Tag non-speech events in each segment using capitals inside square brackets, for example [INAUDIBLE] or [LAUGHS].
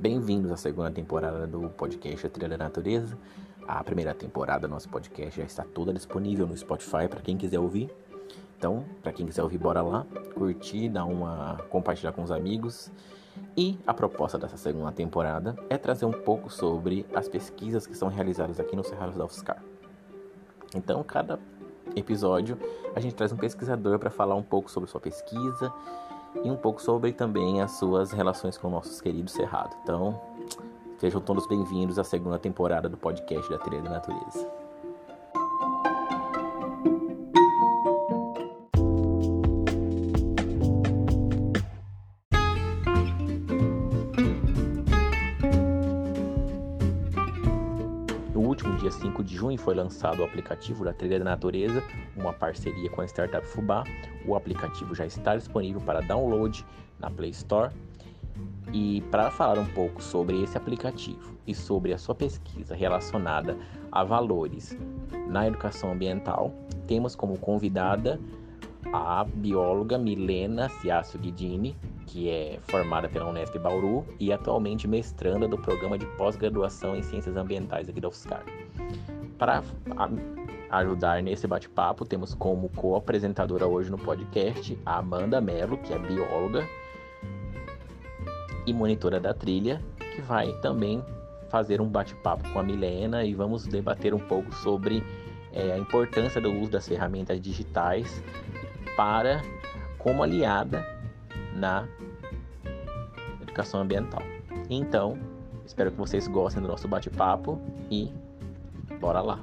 Bem-vindos à segunda temporada do podcast A Trilha da Natureza. A primeira temporada do nosso podcast já está toda disponível no Spotify para quem quiser ouvir. Então, para quem quiser ouvir, bora lá, curtir, dar uma compartilhar com os amigos. E a proposta dessa segunda temporada é trazer um pouco sobre as pesquisas que são realizadas aqui no Cerrado da UFSCar. Então, cada episódio a gente traz um pesquisador para falar um pouco sobre sua pesquisa e um pouco sobre também as suas relações com nossos queridos Cerrado. Então, sejam todos bem-vindos à segunda temporada do podcast da Trilha da Natureza. Dia 5 de junho foi lançado o aplicativo da Trilha da Natureza, uma parceria com a startup Fubá. O aplicativo já está disponível para download na Play Store. E para falar um pouco sobre esse aplicativo e sobre a sua pesquisa relacionada a valores na educação ambiental, temos como convidada a bióloga Milena Ciacio Guidini, que é formada pela Unesp Bauru e atualmente mestranda do programa de pós-graduação em Ciências Ambientais aqui da UFSCar. Para ajudar nesse bate-papo, temos como co-apresentadora hoje no podcast a Amanda Mello, que é bióloga e monitora da trilha, que vai também fazer um bate-papo com a Milena e vamos debater um pouco sobre é, a importância do uso das ferramentas digitais para como aliada na educação ambiental. Então, espero que vocês gostem do nosso bate-papo e bora lá.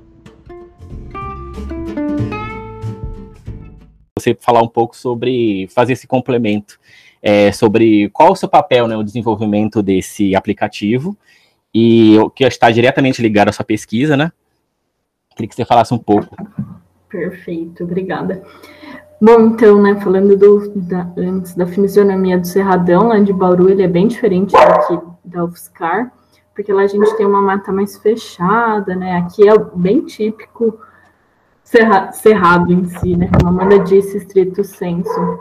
Você falar um pouco sobre fazer esse complemento, é, sobre qual o seu papel no né, desenvolvimento desse aplicativo e o que está diretamente ligado à sua pesquisa, né? Queria que você falasse um pouco. Perfeito, obrigada. Bom, então, né, falando do, da, antes da fisionomia do Cerradão, lá de Bauru, ele é bem diferente daqui da UFSCar, porque lá a gente tem uma mata mais fechada, né, aqui é bem típico cerra, cerrado em si, né, como a Amanda disse, estrito senso.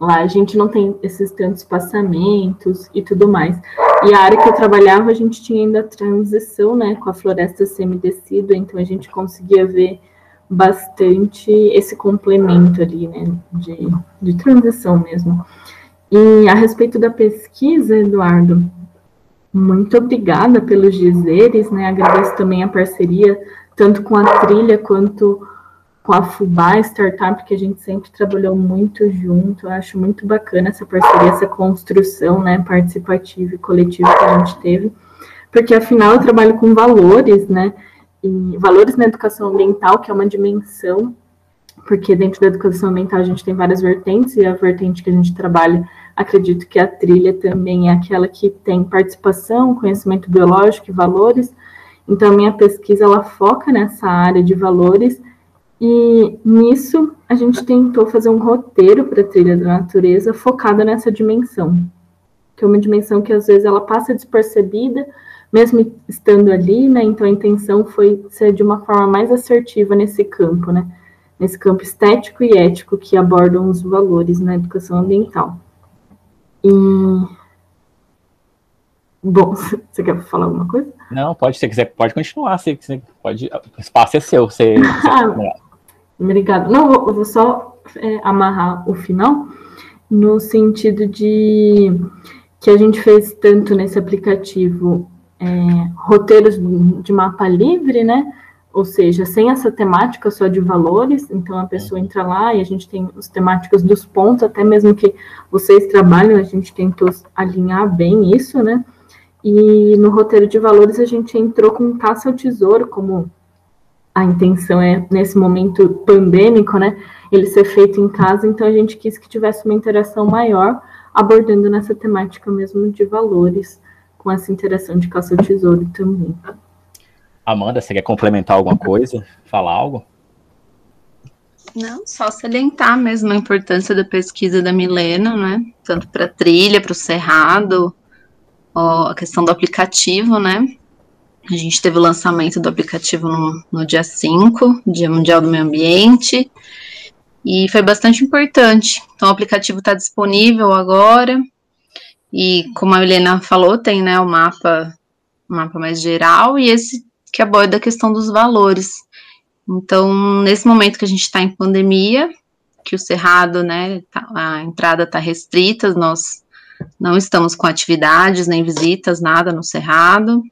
Lá a gente não tem esses tantos passamentos e tudo mais. E a área que eu trabalhava, a gente tinha ainda transição, né, com a floresta semidecida, então a gente conseguia ver bastante esse complemento ali, né, de, de transição mesmo. E a respeito da pesquisa, Eduardo, muito obrigada pelos dizeres, né, agradeço também a parceria, tanto com a trilha quanto com a Fubá Startup, que a gente sempre trabalhou muito junto, eu acho muito bacana essa parceria, essa construção, né, participativa e coletiva que a gente teve, porque afinal eu trabalho com valores, né, e valores na educação ambiental, que é uma dimensão, porque dentro da educação ambiental a gente tem várias vertentes, e a vertente que a gente trabalha, acredito que a trilha também é aquela que tem participação, conhecimento biológico e valores. Então, a minha pesquisa ela foca nessa área de valores, e nisso a gente tentou fazer um roteiro para a trilha da natureza focada nessa dimensão, que é uma dimensão que às vezes ela passa despercebida, mesmo estando ali, né? Então a intenção foi ser de uma forma mais assertiva nesse campo, né? Nesse campo estético e ético que abordam os valores na educação ambiental. E Bom, [LAUGHS] você quer falar alguma coisa? Não, pode, se quiser, pode continuar. Se você pode, o espaço é seu. Você, ah, obrigado. Não, eu vou só é, amarrar o final no sentido de que a gente fez tanto nesse aplicativo é, roteiros de mapa livre, né? Ou seja, sem essa temática só de valores, então a pessoa entra lá e a gente tem os temáticos dos pontos, até mesmo que vocês trabalham, a gente tentou alinhar bem isso, né? E no roteiro de valores a gente entrou com caça ao tesouro, como a intenção é, nesse momento pandêmico, né? Ele ser feito em casa, então a gente quis que tivesse uma interação maior, abordando nessa temática mesmo de valores com essa interação de caça ao tesouro também. Amanda, você quer complementar alguma coisa? Falar algo? Não, só salientar mesmo a importância da pesquisa da Milena, né? Tanto para a trilha, para o cerrado, ó, a questão do aplicativo, né? A gente teve o lançamento do aplicativo no, no dia 5, Dia Mundial do Meio Ambiente, e foi bastante importante. Então, o aplicativo está disponível agora, E como a Helena falou, tem né, o mapa, mapa mais geral e esse que aborda a questão dos valores. Então, nesse momento que a gente está em pandemia, que o cerrado, né, tá, a entrada está restrita, nós não estamos com atividades, nem visitas, nada no cerrado.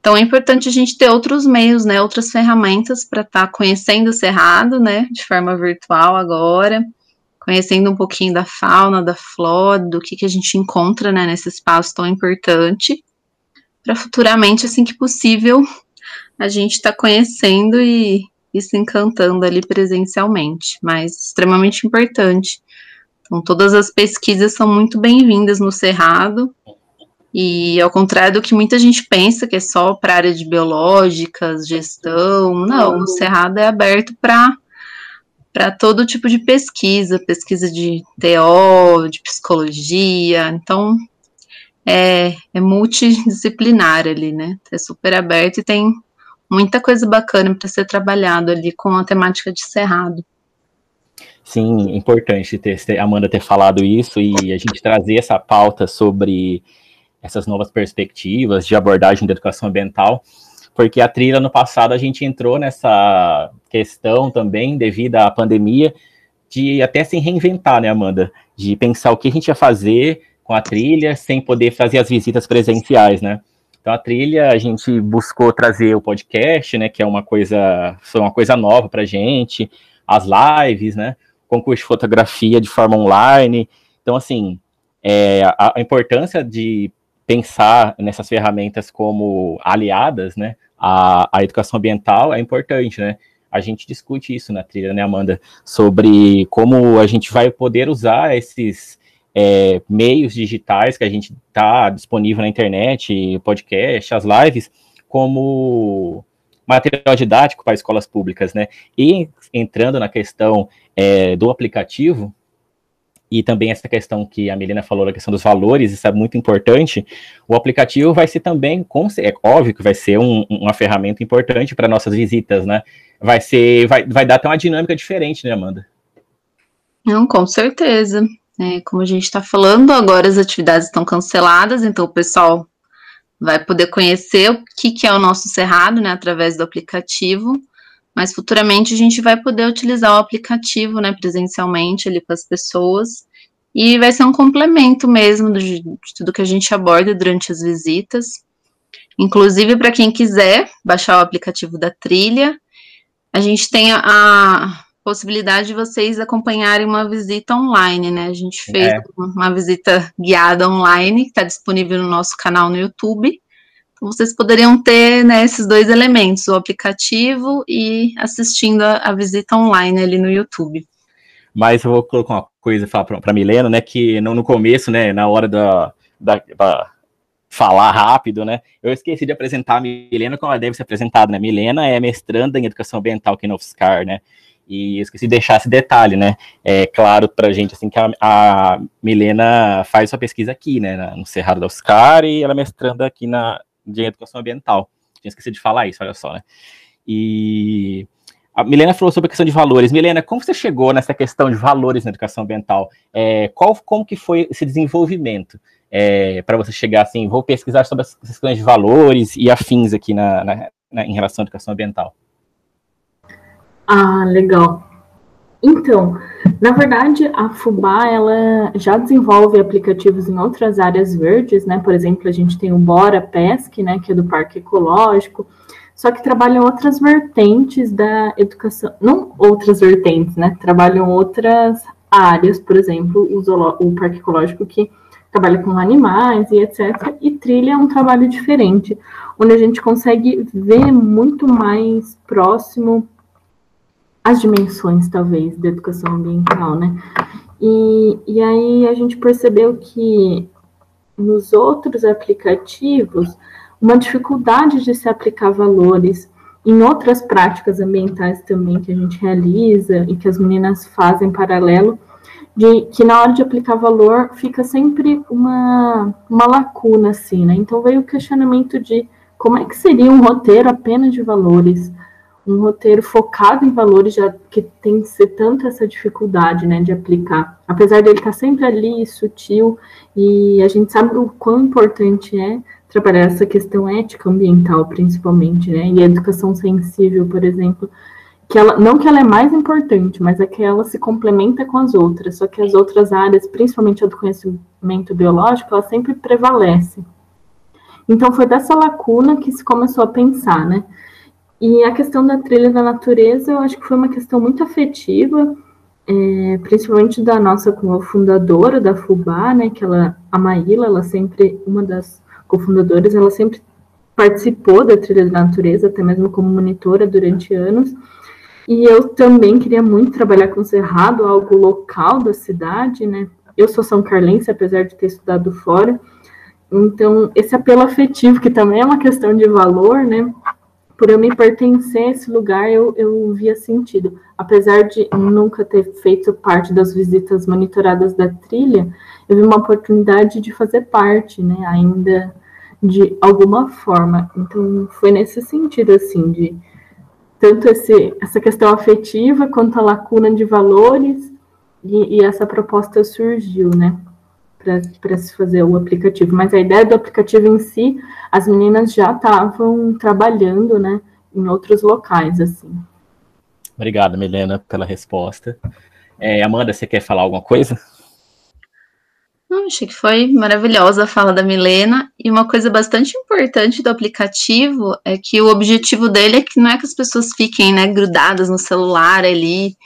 Então é importante a gente ter outros meios, né, outras ferramentas para estar tá conhecendo o cerrado, né, de forma virtual agora, conhecendo um pouquinho da fauna, da flora, do que, que a gente encontra, né, nesse espaço tão importante, para futuramente, assim que possível, a gente estar tá conhecendo e, e se encantando ali presencialmente, mas extremamente importante. Então, todas as pesquisas são muito bem-vindas no Cerrado, e ao contrário do que muita gente pensa, que é só para área de biológicas, gestão, não, o Cerrado é aberto para para todo tipo de pesquisa, pesquisa de TO, de psicologia, então é, é multidisciplinar ali, né? É super aberto e tem muita coisa bacana para ser trabalhado ali com a temática de cerrado. Sim, importante ter, Amanda ter falado isso e a gente trazer essa pauta sobre essas novas perspectivas de abordagem da educação ambiental, porque a trilha no passado a gente entrou nessa questão também devido à pandemia de até se reinventar, né, Amanda? De pensar o que a gente ia fazer com a trilha sem poder fazer as visitas presenciais, né? Então a trilha a gente buscou trazer o podcast, né, que é uma coisa, foi uma coisa nova para gente, as lives, né, concurso de fotografia de forma online. Então assim, é, a, a, importância de pensar nessas ferramentas como aliadas, né, à, à educação ambiental é importante, né. A gente discute isso na trilha, né, Amanda, sobre como a gente vai poder usar esses é, meios digitais que a gente está disponível na internet, podcast, as lives, como material didático para escolas públicas, né? E entrando na questão é, do aplicativo, e também essa questão que a Melina falou, a questão dos valores, isso é muito importante, o aplicativo vai ser também, é óbvio que vai ser um, uma ferramenta importante para nossas visitas, né? Vai ser, vai, vai dar até uma dinâmica diferente, né, Amanda? Não, com certeza. É, como a gente está falando, agora as atividades estão canceladas, então o pessoal vai poder conhecer o que, que é o nosso Cerrado, né, através do aplicativo, mas futuramente a gente vai poder utilizar o aplicativo, né, presencialmente ali com as pessoas, e vai ser um complemento mesmo de, de tudo que a gente aborda durante as visitas. Inclusive, para quem quiser baixar o aplicativo da trilha, a gente tem a, possibilidade de vocês acompanharem uma visita online, né? A gente fez é. uma visita guiada online, que está disponível no nosso canal no YouTube. Vocês poderiam ter né, esses dois elementos, o aplicativo e assistindo a, a visita online ali no YouTube. Mas eu vou colocar uma coisa para Milena, né? Que no, no, começo, né, na hora da, da, da falar rápido, né? Eu esqueci de apresentar a Milena como ela deve ser apresentada, né? Milena é mestranda em educação ambiental aqui no UFSCar, né? E esqueci de deixar esse detalhe, né? É claro pra gente, assim, que a, a Milena faz sua pesquisa aqui, né? No Cerrado da Oscar e ela é mestranda aqui na de Educação Ambiental. Tinha esquecido de falar isso, olha só, né? E a Milena falou sobre a questão de valores. Milena, como você chegou nessa questão de valores na educação ambiental? É, qual, como que foi esse desenvolvimento é, para você chegar assim, vou pesquisar sobre as questões de valores e afins aqui na, na, na, em relação à educação ambiental? Ah, legal. Então, na verdade, a Fubá ela já desenvolve aplicativos em outras áreas verdes, né? Por exemplo, a gente tem o Bora Pesque, né, que é do Parque Ecológico, só que trabalham outras vertentes da educação, não outras vertentes, né? Trabalham outras áreas, por exemplo, o, o Parque Ecológico que trabalha com animais e etc. E trilha é um trabalho diferente, onde a gente consegue ver muito mais próximo as dimensões, talvez, da educação ambiental, né? E, e aí a gente percebeu que nos outros aplicativos, uma dificuldade de se aplicar valores em outras práticas ambientais também que a gente realiza e que as meninas fazem paralelo, de que na hora de aplicar valor fica sempre uma, uma lacuna, assim, né? Então veio o questionamento de como é que seria um roteiro apenas de valores, um roteiro focado em valores, já que tem que ser tanto essa dificuldade, né, de aplicar. Apesar dele estar sempre ali, sutil, e a gente sabe o quão importante é trabalhar essa questão ética ambiental, principalmente, né, e a educação sensível, por exemplo, que ela, não que ela é mais importante, mas é que ela se complementa com as outras, só que as outras áreas, principalmente a do conhecimento biológico, ela sempre prevalece. Então foi dessa lacuna que se começou a pensar, né, e a questão da trilha da natureza, eu acho que foi uma questão muito afetiva, é, principalmente da nossa cofundadora da FUBA, né, que ela, a Maíla, ela sempre, uma das cofundadoras, ela sempre participou da trilha da natureza, até mesmo como monitora durante anos, e eu também queria muito trabalhar com o Cerrado, algo local da cidade, né, eu sou são carlense, apesar de ter estudado fora, então esse apelo afetivo, que também é uma questão de valor, né, por eu me pertencer a esse lugar, eu, eu via sentido. Apesar de nunca ter feito parte das visitas monitoradas da trilha, eu vi uma oportunidade de fazer parte, né, ainda de alguma forma. Então, foi nesse sentido, assim, de tanto esse, essa questão afetiva quanto a lacuna de valores, e, e essa proposta surgiu, né? Para se fazer o aplicativo. Mas a ideia do aplicativo em si, as meninas já estavam trabalhando, né, em outros locais, assim. Obrigado, Milena, pela resposta. É, Amanda, você quer falar alguma coisa? Não, achei que foi maravilhosa a fala da Milena. E uma coisa bastante importante do aplicativo é que o objetivo dele é que não é que as pessoas fiquem né, grudadas no celular ali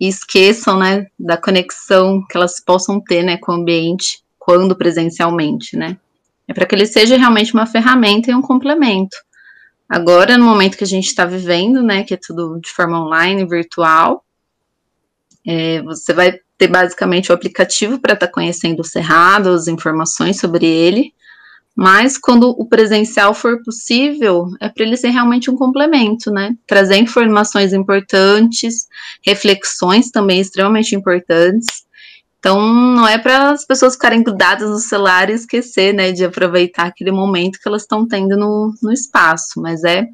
e esqueçam, né, da conexão que elas possam ter, né, com o ambiente quando presencialmente, né? É para que ele seja realmente uma ferramenta e um complemento. Agora, no momento que a gente está vivendo, né, que é tudo de forma online, virtual, é, você vai ter basicamente o aplicativo para estar tá conhecendo o cerrado, as informações sobre ele, mas quando o presencial for possível, é para ele ser realmente um complemento, né? Trazer informações importantes, reflexões também extremamente importantes. Então, não é para as pessoas ficarem grudadas no celular e esquecer, né, de aproveitar aquele momento que elas estão tendo no, no espaço, mas é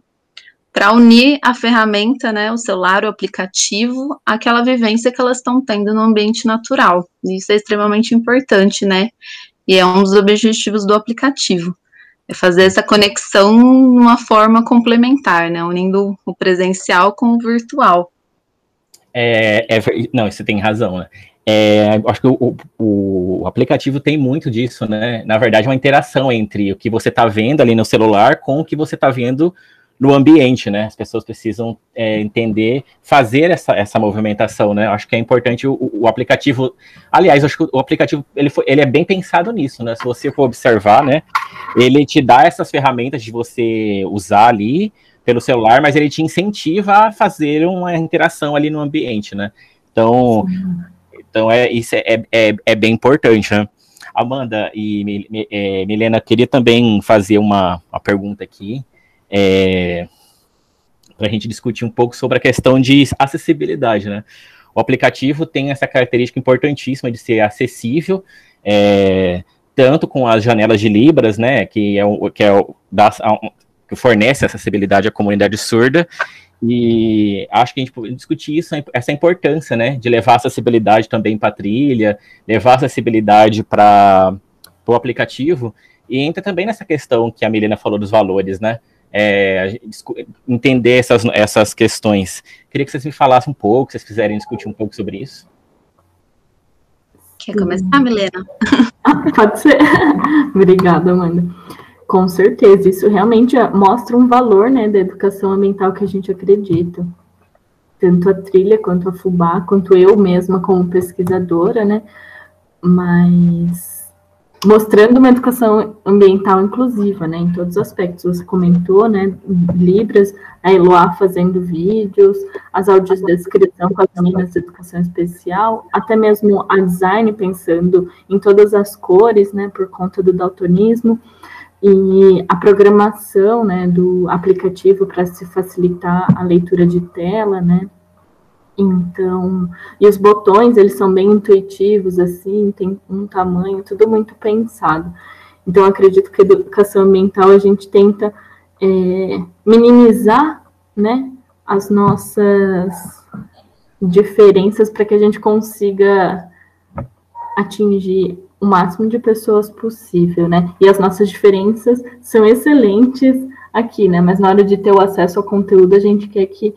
para unir a ferramenta, né, o celular, o aplicativo, àquela vivência que elas estão tendo no ambiente natural. Isso é extremamente importante, né? E é um dos objetivos do aplicativo. É fazer essa conexão uma forma complementar, né? Unindo o presencial com o virtual. É, é não, você tem razão, né? É, acho que o, o, o, aplicativo tem muito disso, né? Na verdade, é uma interação entre o que você está vendo ali no celular com o que você está vendo no ambiente, né? As pessoas precisam é, entender, fazer essa, essa movimentação, né? Acho que é importante o, o aplicativo. Aliás, acho que o aplicativo ele, foi, ele é bem pensado nisso, né? Se você for observar, né? Ele te dá essas ferramentas de você usar ali pelo celular, mas ele te incentiva a fazer uma interação ali no ambiente, né? Então, então é, isso é, é, é bem importante, né? Amanda e é, Milena, queria também fazer uma, uma pergunta aqui é, para a gente discutir um pouco sobre a questão de acessibilidade, né? O aplicativo tem essa característica importantíssima de ser acessível, é, tanto com as janelas de Libras, né, que é o que é o, que fornece acessibilidade à comunidade surda, e acho que a gente pode discutir isso, essa importância, né, de levar acessibilidade também para trilha, levar acessibilidade para o aplicativo, e entra também nessa questão que a Milena falou dos valores, né, é, entender essas, essas questões. Queria que vocês me falassem um pouco, se vocês quiserem discutir um pouco sobre isso. Quer começar, Milena? [LAUGHS] Pode ser. [LAUGHS] Obrigada, Amanda. Com certeza, isso realmente mostra um valor né, da educação ambiental que a gente acredita. Tanto a trilha quanto a FUBA, quanto eu mesma como pesquisadora, né? Mas mostrando uma educação ambiental inclusiva, né, em todos os aspectos. Você comentou, né, Libras, a Eloá fazendo vídeos, as audiodescrição com as meninas de educação especial, até mesmo a design pensando em todas as cores, né, por conta do daltonismo, e a programação, né, do aplicativo para se facilitar a leitura de tela, né, então, e os botões, eles são bem intuitivos, assim, tem um tamanho, tudo muito pensado. Então, acredito que a educação ambiental a gente tenta é, minimizar, né, as nossas diferenças para que a gente consiga atingir o máximo de pessoas possível, né? E as nossas diferenças são excelentes aqui, né? Mas na hora de ter o acesso ao conteúdo, a gente quer que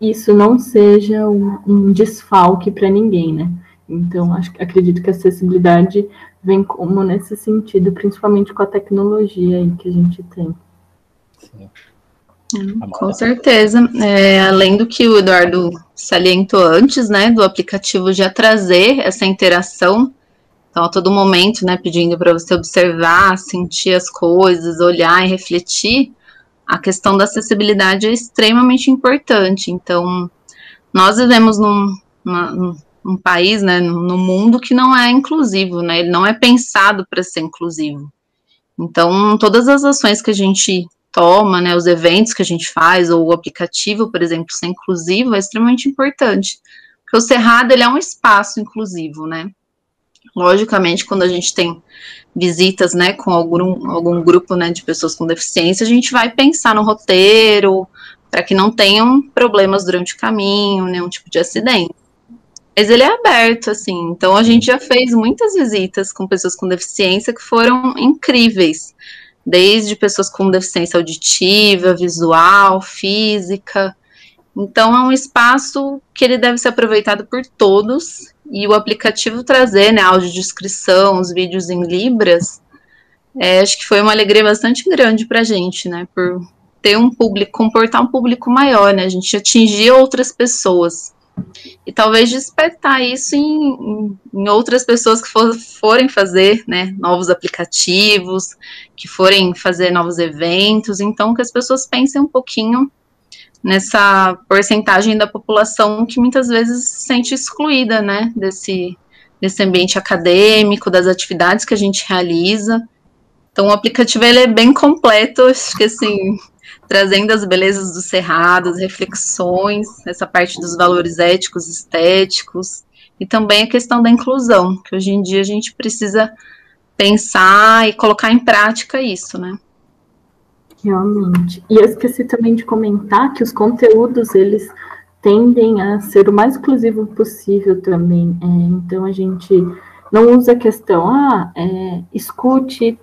isso não seja um, um desfalque para ninguém, né? Então, acho, acredito que a acessibilidade vem como nesse sentido, principalmente com a tecnologia aí que a gente tem. Sim. Hum, com certeza. É, além do que o Eduardo salientou antes, né, do aplicativo já trazer essa interação, então a todo momento, né, pedindo para você observar, sentir as coisas, olhar e refletir, a questão da acessibilidade é extremamente importante. Então, nós vivemos num, uma, num país, né, no mundo que não é inclusivo, né, ele não é pensado para ser inclusivo. Então, todas as ações que a gente toma, né, os eventos que a gente faz, ou o aplicativo, por exemplo, ser inclusivo, é extremamente importante. Porque o Cerrado, ele é um espaço inclusivo, né? Logicamente, quando a gente tem visitas, né, com algum, algum grupo, né, de pessoas com deficiência, a gente vai pensar no roteiro, para que não tenham problemas durante o caminho, nenhum tipo de acidente. Mas ele é aberto, assim, então a gente já fez muitas visitas com pessoas com deficiência que foram incríveis desde pessoas com deficiência auditiva, visual, física. Então é um espaço que ele deve ser aproveitado por todos e o aplicativo trazer, né, audiodescrição, os vídeos em libras, é, acho que foi uma alegria bastante grande para a gente, né, por ter um público, comportar um público maior, né, a gente atingir outras pessoas. E talvez despertar isso em, em outras pessoas que for, forem fazer né, novos aplicativos, que forem fazer novos eventos, então que as pessoas pensem um pouquinho nessa porcentagem da população que muitas vezes se sente excluída, né, desse, desse ambiente acadêmico, das atividades que a gente realiza. Então, o aplicativo ele é bem completo, acho que assim, trazendo as belezas do cerrado, as reflexões, essa parte dos valores éticos, estéticos, e também a questão da inclusão, que hoje em dia a gente precisa pensar e colocar em prática isso, né? Realmente. E eu esqueci também de comentar que os conteúdos, eles tendem a ser o mais inclusivo possível também. É, então, a gente não usa a questão, ah, é, escute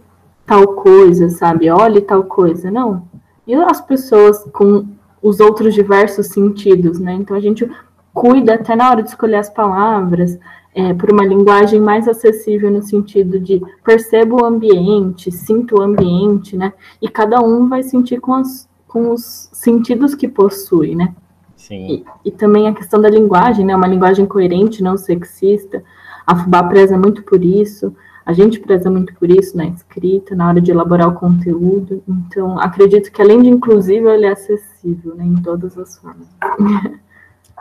tal coisa, sabe? Olhe tal coisa. Não e as pessoas com os outros diversos sentidos, né? Então a gente cuida até na hora de escolher as palavras é, por uma linguagem mais acessível no sentido de perceba o ambiente, sinta o ambiente, né? E cada um vai sentir com, as, com os sentidos que possui, né? Sim. E, e também a questão da linguagem, né? Uma linguagem coerente, não sexista. A FUBA preza muito por isso. A gente preza muito por isso na escrita, na hora de elaborar o conteúdo. Então, acredito que além de inclusivo, ele é acessível né, em todas as formas. [LAUGHS]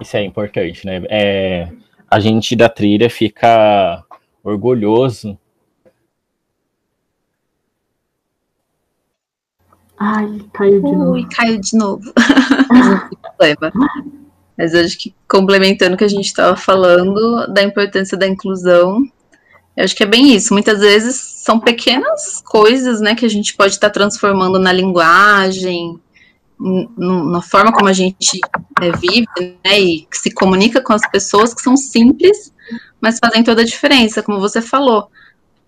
Isso é importante, né? É, a gente da trilha fica orgulhoso. Ai, caiu de Ui, novo. Ui, caiu de novo. [LAUGHS] Mas acho que complementando o que a gente estava falando da importância da inclusão, eu acho que é bem isso. Muitas vezes são pequenas coisas, né, que a gente pode estar tá transformando na linguagem, na forma como a gente é, vive, né, e se comunica com as pessoas, que são simples, mas fazem toda a diferença, como você falou.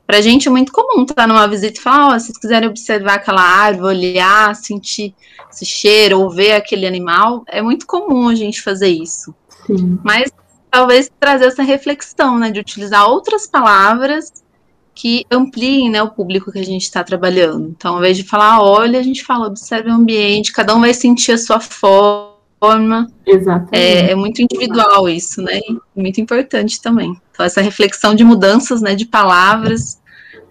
Para a gente é muito comum estar numa visita e falar, oh, se vocês quiserem observar aquela árvore, olhar, sentir esse cheiro, ou ver aquele animal, é muito comum a gente fazer isso. Sim. Mas talvez trazer essa reflexão, né, de utilizar outras palavras que ampliem, né, o público que a gente está trabalhando. Então, ao invés de falar, olha, a gente fala, observe o ambiente, cada um vai sentir a sua forma. Exatamente. É, é muito individual isso, né, muito importante também. Então, essa reflexão de mudanças, né, de palavras,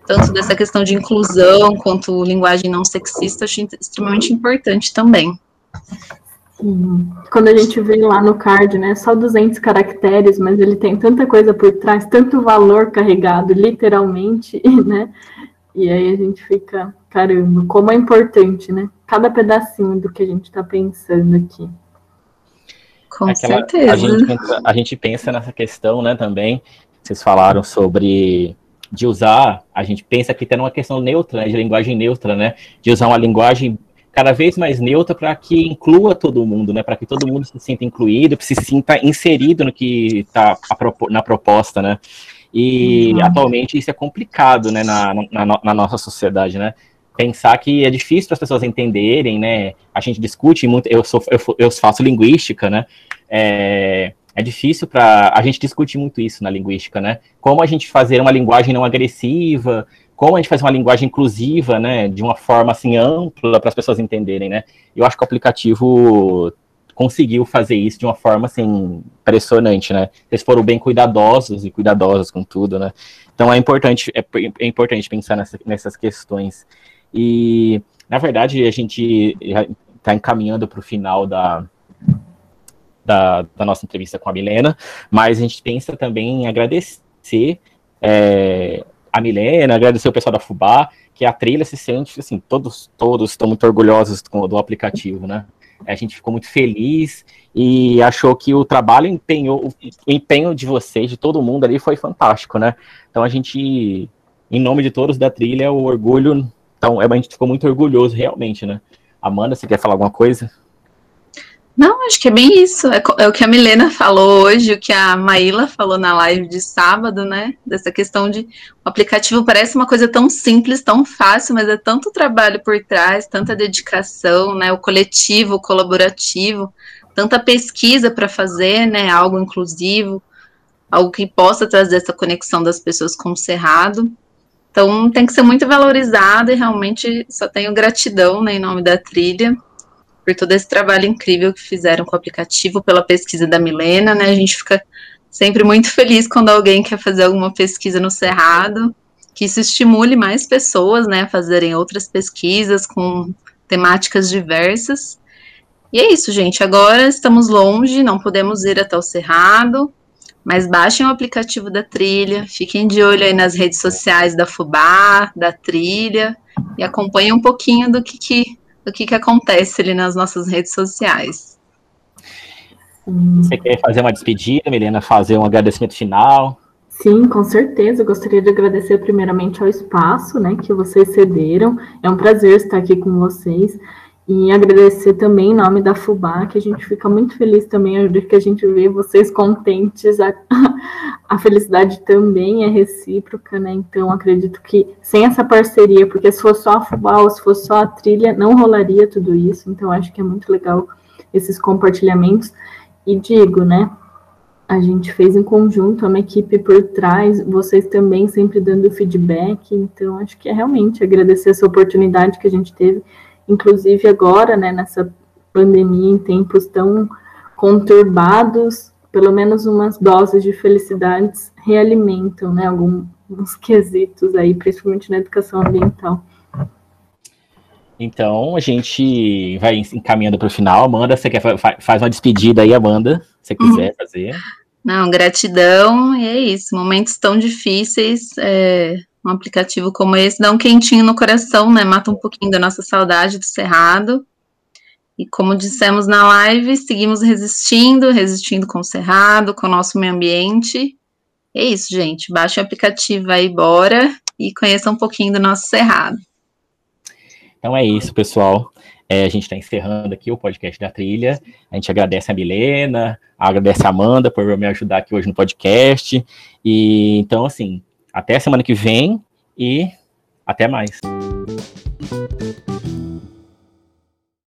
tanto dessa questão de inclusão quanto linguagem não sexista, acho extremamente importante também. Quando a gente vê lá no card, né, só 200 caracteres, mas ele tem tanta coisa por trás, tanto valor carregado, literalmente, [LAUGHS] né? E aí a gente fica, caramba, como é importante, né? Cada pedacinho do que a gente está pensando aqui. Com Aquela, certeza. A gente, pensa, a gente pensa nessa questão, né, também. Vocês falaram sobre de usar, a gente pensa que tem uma questão neutra, né, de linguagem neutra, né? De usar uma linguagem cada vez mais neutra para que inclua todo mundo, né? Para que todo mundo se sinta incluído, se sinta inserido no que está na proposta, né? E uhum. atualmente isso é complicado, né, na, na, na, nossa sociedade, né? Pensar que é difícil para as pessoas entenderem, né? A gente discute muito, eu, sou, eu, eu faço linguística, né? É, é difícil para a gente discutir muito isso na linguística, né? Como a gente fazer uma linguagem não agressiva, como a gente faz uma linguagem inclusiva, né, de uma forma assim ampla para as pessoas entenderem, né? Eu acho que o aplicativo conseguiu fazer isso de uma forma assim impressionante, né? Eles foram bem cuidadosos e cuidadosas com tudo, né? Então é importante é, é importante pensar nessa, nessas questões. E na verdade a gente está encaminhando para o final da, da, da, nossa entrevista com a Milena, mas a gente pensa também em agradecer é, a Milena, agradecer o pessoal da Fubá, que a trilha se sente, assim, todos, todos estão muito orgulhosos do, do aplicativo, né? A gente ficou muito feliz e achou que o trabalho empenhou, o empenho de vocês, de todo mundo ali, foi fantástico, né? Então a gente, em nome de todos da trilha, o orgulho, então a gente ficou muito orgulhoso realmente, né? Amanda, você quer falar alguma coisa? Não, acho que é bem isso. É, é, o que a Milena falou hoje, o que a Maíla falou na live de sábado, né? Dessa questão de o aplicativo parece uma coisa tão simples, tão fácil, mas é tanto trabalho por trás, tanta dedicação, né? O coletivo, o colaborativo, tanta pesquisa para fazer, né? Algo inclusivo, algo que possa trazer essa conexão das pessoas com o Cerrado. Então tem que ser muito valorizado e realmente só tenho gratidão né, em nome da trilha por todo esse trabalho incrível que fizeram com o aplicativo, pela pesquisa da Milena, né? A gente fica sempre muito feliz quando alguém quer fazer alguma pesquisa no Cerrado, que isso estimule mais pessoas, né, a fazerem outras pesquisas com temáticas diversas. E é isso, gente. Agora estamos longe, não podemos ir até o Cerrado, mas baixem o aplicativo da Trilha, fiquem de olho aí nas redes sociais da Fubá, da Trilha, e acompanhem um pouquinho do que, que o que, que acontece ali nas nossas redes sociais. Você quer fazer uma despedida, Milena? Fazer um agradecimento final? Sim, com certeza. Eu gostaria de agradecer primeiramente ao espaço né, que vocês cederam. É um prazer estar aqui com vocês. E agradecer também em nome da FUBA, que a gente fica muito feliz também que a gente vê vocês contentes. A, [LAUGHS] a felicidade também é recíproca, né? Então acredito que sem essa parceria, porque se fosse só a FUBA ou se fosse só a trilha, não rolaria tudo isso. Então acho que é muito legal esses compartilhamentos. E digo, né? A gente fez em conjunto, uma equipe por trás, vocês também sempre dando feedback. Então acho que é realmente agradecer essa oportunidade que a gente teve inclusive agora, né, nessa pandemia, em tempos tão conturbados, pelo menos umas doses de felicidades realimentam, né, alguns [LAUGHS] quesitos aí, principalmente na educação ambiental. Então, a gente vai encaminhando para o final. Amanda, você quer faz uma despedida aí, Amanda, se quiser fazer. Não, gratidão, e é isso. Momentos tão difíceis, é, um aplicativo como esse dá um quentinho no coração, né? Mata um pouquinho da nossa saudade do Cerrado. E como dissemos na live, seguimos resistindo, resistindo com o Cerrado, com o nosso meio ambiente. É isso, gente. Baixe o aplicativo aí, bora, e conheça um pouquinho do nosso Cerrado. Então é isso, pessoal. É, a gente está encerrando aqui o podcast da trilha. A gente agradece a Milena, agradece a Amanda por me ajudar aqui hoje no podcast. E então, assim, até semana que vem e até mais.